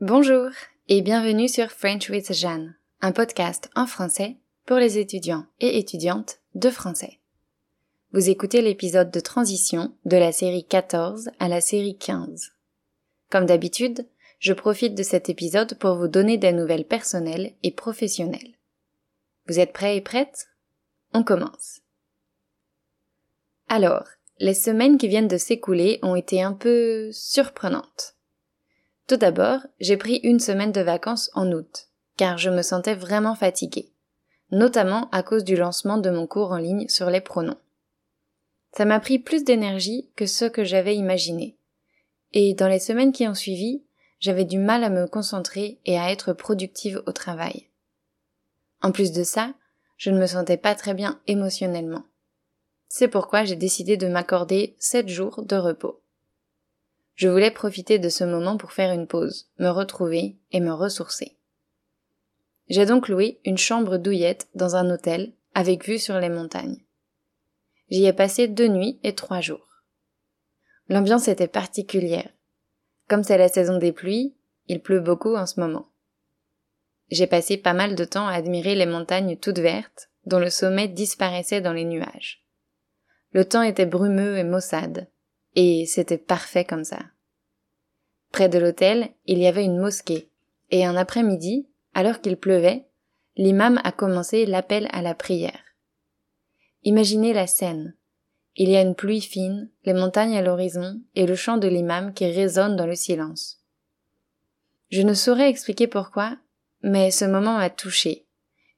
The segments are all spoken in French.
Bonjour et bienvenue sur French with Jeanne, un podcast en français pour les étudiants et étudiantes de français. Vous écoutez l'épisode de transition de la série 14 à la série 15. Comme d'habitude, je profite de cet épisode pour vous donner des nouvelles personnelles et professionnelles. Vous êtes prêts et prêtes? On commence. Alors, les semaines qui viennent de s'écouler ont été un peu surprenantes. Tout d'abord, j'ai pris une semaine de vacances en août, car je me sentais vraiment fatiguée, notamment à cause du lancement de mon cours en ligne sur les pronoms. Ça m'a pris plus d'énergie que ce que j'avais imaginé, et dans les semaines qui ont suivi, j'avais du mal à me concentrer et à être productive au travail. En plus de ça, je ne me sentais pas très bien émotionnellement. C'est pourquoi j'ai décidé de m'accorder sept jours de repos. Je voulais profiter de ce moment pour faire une pause, me retrouver et me ressourcer. J'ai donc loué une chambre douillette dans un hôtel avec vue sur les montagnes. J'y ai passé deux nuits et trois jours. L'ambiance était particulière. Comme c'est la saison des pluies, il pleut beaucoup en ce moment. J'ai passé pas mal de temps à admirer les montagnes toutes vertes, dont le sommet disparaissait dans les nuages. Le temps était brumeux et maussade, et c'était parfait comme ça. Près de l'hôtel, il y avait une mosquée, et un après-midi, alors qu'il pleuvait, l'imam a commencé l'appel à la prière. Imaginez la scène. Il y a une pluie fine, les montagnes à l'horizon et le chant de l'imam qui résonne dans le silence. Je ne saurais expliquer pourquoi, mais ce moment m'a touché,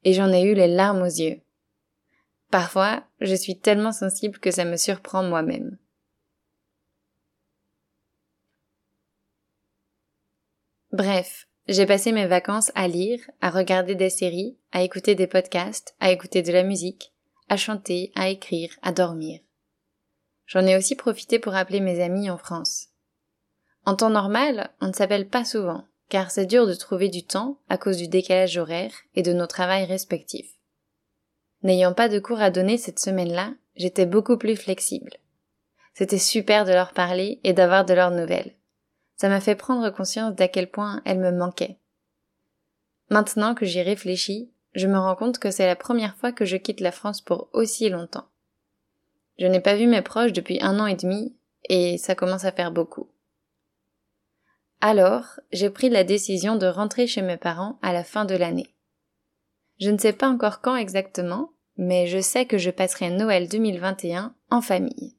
et j'en ai eu les larmes aux yeux. Parfois, je suis tellement sensible que ça me surprend moi-même. Bref, j'ai passé mes vacances à lire, à regarder des séries, à écouter des podcasts, à écouter de la musique, à chanter, à écrire, à dormir. J'en ai aussi profité pour appeler mes amis en France. En temps normal, on ne s'appelle pas souvent, car c'est dur de trouver du temps à cause du décalage horaire et de nos travails respectifs. N'ayant pas de cours à donner cette semaine-là, j'étais beaucoup plus flexible. C'était super de leur parler et d'avoir de leurs nouvelles. Ça m'a fait prendre conscience d'à quel point elles me manquaient. Maintenant que j'y réfléchis, je me rends compte que c'est la première fois que je quitte la France pour aussi longtemps. Je n'ai pas vu mes proches depuis un an et demi, et ça commence à faire beaucoup. Alors, j'ai pris la décision de rentrer chez mes parents à la fin de l'année. Je ne sais pas encore quand exactement, mais je sais que je passerai Noël 2021 en famille.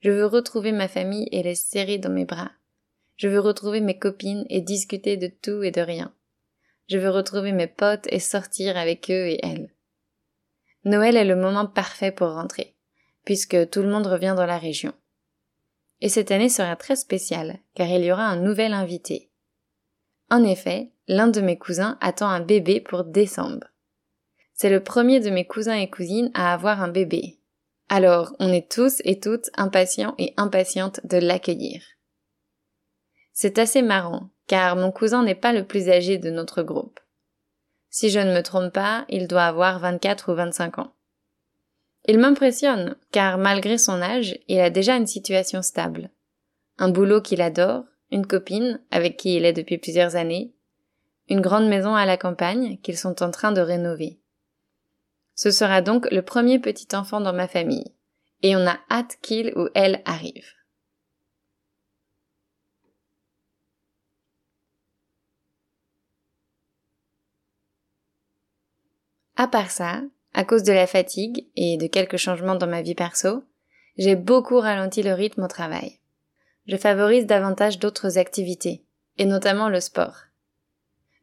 Je veux retrouver ma famille et les serrer dans mes bras. Je veux retrouver mes copines et discuter de tout et de rien. Je veux retrouver mes potes et sortir avec eux et elles. Noël est le moment parfait pour rentrer puisque tout le monde revient dans la région. Et cette année sera très spéciale, car il y aura un nouvel invité. En effet, l'un de mes cousins attend un bébé pour décembre. C'est le premier de mes cousins et cousines à avoir un bébé. Alors, on est tous et toutes impatients et impatientes de l'accueillir. C'est assez marrant, car mon cousin n'est pas le plus âgé de notre groupe. Si je ne me trompe pas, il doit avoir 24 ou 25 ans. Il m'impressionne, car malgré son âge, il a déjà une situation stable. Un boulot qu'il adore, une copine avec qui il est depuis plusieurs années, une grande maison à la campagne qu'ils sont en train de rénover. Ce sera donc le premier petit enfant dans ma famille, et on a hâte qu'il ou elle arrive. À part ça, à cause de la fatigue et de quelques changements dans ma vie perso, j'ai beaucoup ralenti le rythme au travail. Je favorise davantage d'autres activités, et notamment le sport.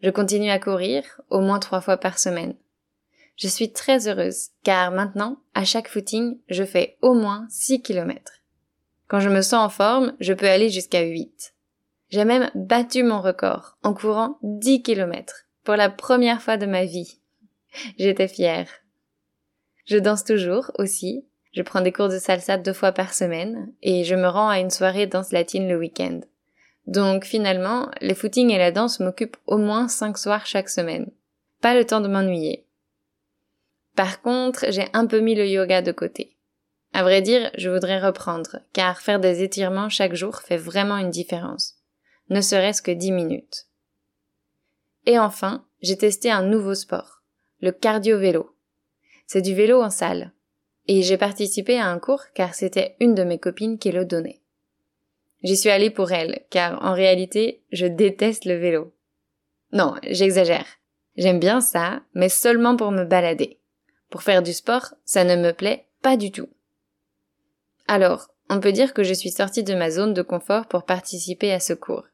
Je continue à courir au moins trois fois par semaine. Je suis très heureuse car maintenant, à chaque footing, je fais au moins 6 km. Quand je me sens en forme, je peux aller jusqu'à 8. J'ai même battu mon record en courant 10 km pour la première fois de ma vie. J'étais fière. Je danse toujours aussi. Je prends des cours de salsa deux fois par semaine et je me rends à une soirée danse latine le week-end. Donc finalement, les footings et la danse m'occupent au moins cinq soirs chaque semaine. Pas le temps de m'ennuyer. Par contre, j'ai un peu mis le yoga de côté. À vrai dire, je voudrais reprendre, car faire des étirements chaque jour fait vraiment une différence. Ne serait-ce que dix minutes. Et enfin, j'ai testé un nouveau sport, le cardio-vélo. C'est du vélo en salle. Et j'ai participé à un cours car c'était une de mes copines qui le donnait. J'y suis allée pour elle, car en réalité, je déteste le vélo. Non, j'exagère. J'aime bien ça, mais seulement pour me balader. Pour faire du sport, ça ne me plaît pas du tout. Alors, on peut dire que je suis sortie de ma zone de confort pour participer à ce cours.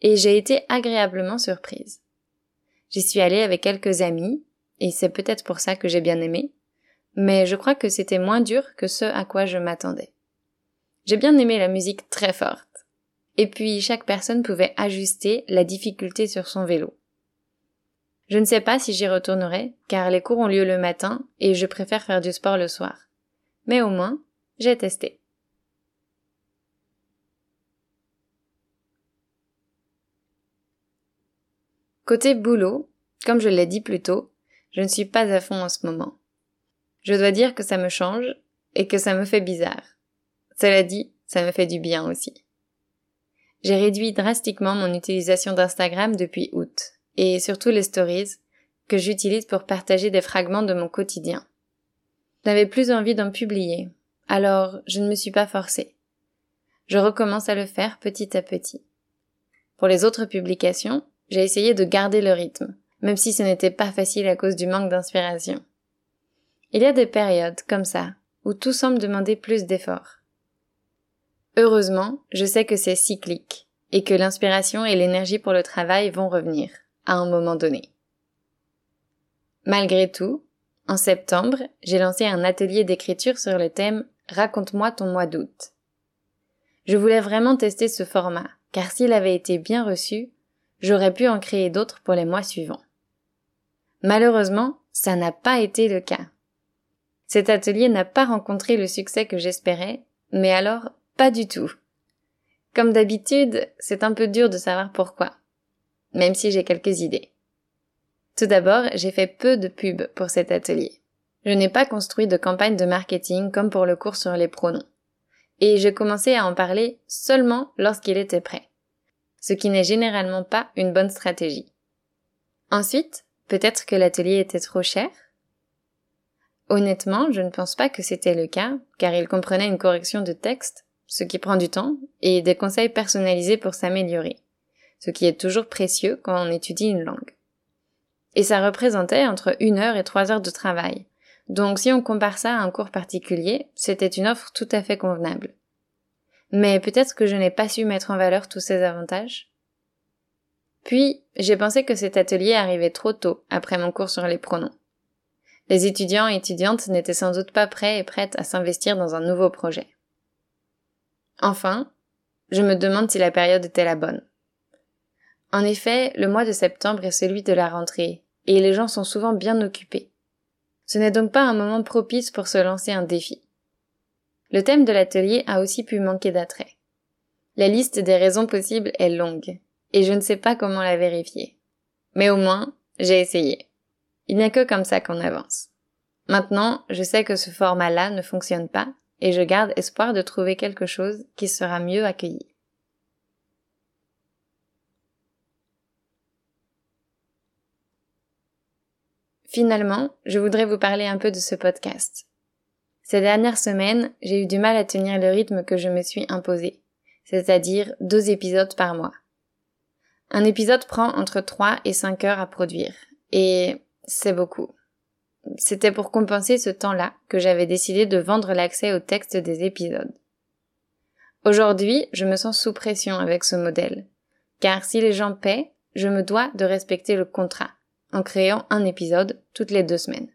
Et j'ai été agréablement surprise. J'y suis allée avec quelques amis, et c'est peut-être pour ça que j'ai bien aimé, mais je crois que c'était moins dur que ce à quoi je m'attendais. J'ai bien aimé la musique très forte. Et puis chaque personne pouvait ajuster la difficulté sur son vélo. Je ne sais pas si j'y retournerai, car les cours ont lieu le matin et je préfère faire du sport le soir. Mais au moins, j'ai testé. Côté boulot, comme je l'ai dit plus tôt, je ne suis pas à fond en ce moment. Je dois dire que ça me change et que ça me fait bizarre. Cela dit, ça me fait du bien aussi. J'ai réduit drastiquement mon utilisation d'Instagram depuis août, et surtout les stories, que j'utilise pour partager des fragments de mon quotidien. Je n'avais plus envie d'en publier, alors je ne me suis pas forcée. Je recommence à le faire petit à petit. Pour les autres publications, j'ai essayé de garder le rythme, même si ce n'était pas facile à cause du manque d'inspiration. Il y a des périodes comme ça, où tout semble demander plus d'efforts. Heureusement, je sais que c'est cyclique, et que l'inspiration et l'énergie pour le travail vont revenir, à un moment donné. Malgré tout, en septembre, j'ai lancé un atelier d'écriture sur le thème Raconte-moi ton mois d'août. Je voulais vraiment tester ce format, car s'il avait été bien reçu, j'aurais pu en créer d'autres pour les mois suivants. Malheureusement, ça n'a pas été le cas. Cet atelier n'a pas rencontré le succès que j'espérais, mais alors pas du tout. Comme d'habitude, c'est un peu dur de savoir pourquoi, même si j'ai quelques idées. Tout d'abord, j'ai fait peu de pub pour cet atelier. Je n'ai pas construit de campagne de marketing comme pour le cours sur les pronoms. Et j'ai commencé à en parler seulement lorsqu'il était prêt ce qui n'est généralement pas une bonne stratégie. Ensuite, peut-être que l'atelier était trop cher? Honnêtement, je ne pense pas que c'était le cas, car il comprenait une correction de texte, ce qui prend du temps, et des conseils personnalisés pour s'améliorer, ce qui est toujours précieux quand on étudie une langue. Et ça représentait entre une heure et trois heures de travail. Donc si on compare ça à un cours particulier, c'était une offre tout à fait convenable. Mais peut-être que je n'ai pas su mettre en valeur tous ces avantages? Puis, j'ai pensé que cet atelier arrivait trop tôt après mon cours sur les pronoms. Les étudiants et étudiantes n'étaient sans doute pas prêts et prêtes à s'investir dans un nouveau projet. Enfin, je me demande si la période était la bonne. En effet, le mois de septembre est celui de la rentrée, et les gens sont souvent bien occupés. Ce n'est donc pas un moment propice pour se lancer un défi. Le thème de l'atelier a aussi pu manquer d'attrait. La liste des raisons possibles est longue, et je ne sais pas comment la vérifier. Mais au moins, j'ai essayé. Il n'y a que comme ça qu'on avance. Maintenant, je sais que ce format-là ne fonctionne pas, et je garde espoir de trouver quelque chose qui sera mieux accueilli. Finalement, je voudrais vous parler un peu de ce podcast. Ces dernières semaines, j'ai eu du mal à tenir le rythme que je me suis imposé, c'est-à-dire deux épisodes par mois. Un épisode prend entre 3 et 5 heures à produire, et c'est beaucoup. C'était pour compenser ce temps-là que j'avais décidé de vendre l'accès au texte des épisodes. Aujourd'hui, je me sens sous pression avec ce modèle, car si les gens paient, je me dois de respecter le contrat, en créant un épisode toutes les deux semaines.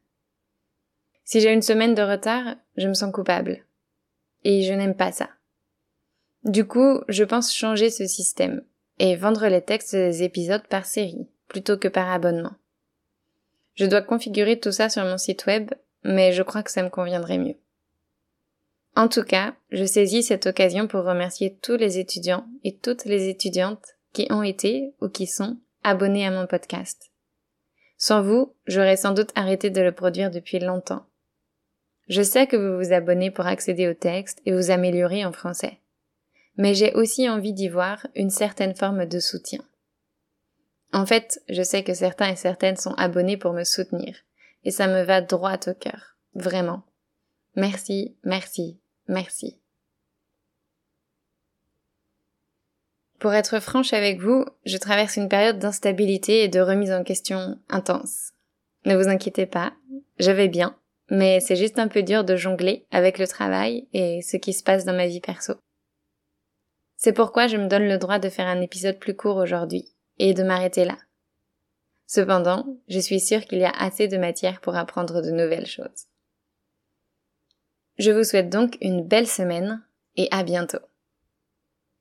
Si j'ai une semaine de retard, je me sens coupable. Et je n'aime pas ça. Du coup, je pense changer ce système et vendre les textes des épisodes par série plutôt que par abonnement. Je dois configurer tout ça sur mon site web, mais je crois que ça me conviendrait mieux. En tout cas, je saisis cette occasion pour remercier tous les étudiants et toutes les étudiantes qui ont été ou qui sont abonnés à mon podcast. Sans vous, j'aurais sans doute arrêté de le produire depuis longtemps. Je sais que vous vous abonnez pour accéder au texte et vous améliorer en français. Mais j'ai aussi envie d'y voir une certaine forme de soutien. En fait, je sais que certains et certaines sont abonnés pour me soutenir, et ça me va droit au cœur, vraiment. Merci, merci, merci. Pour être franche avec vous, je traverse une période d'instabilité et de remise en question intense. Ne vous inquiétez pas, je vais bien, mais c'est juste un peu dur de jongler avec le travail et ce qui se passe dans ma vie perso. C'est pourquoi je me donne le droit de faire un épisode plus court aujourd'hui et de m'arrêter là. Cependant, je suis sûre qu'il y a assez de matière pour apprendre de nouvelles choses. Je vous souhaite donc une belle semaine et à bientôt.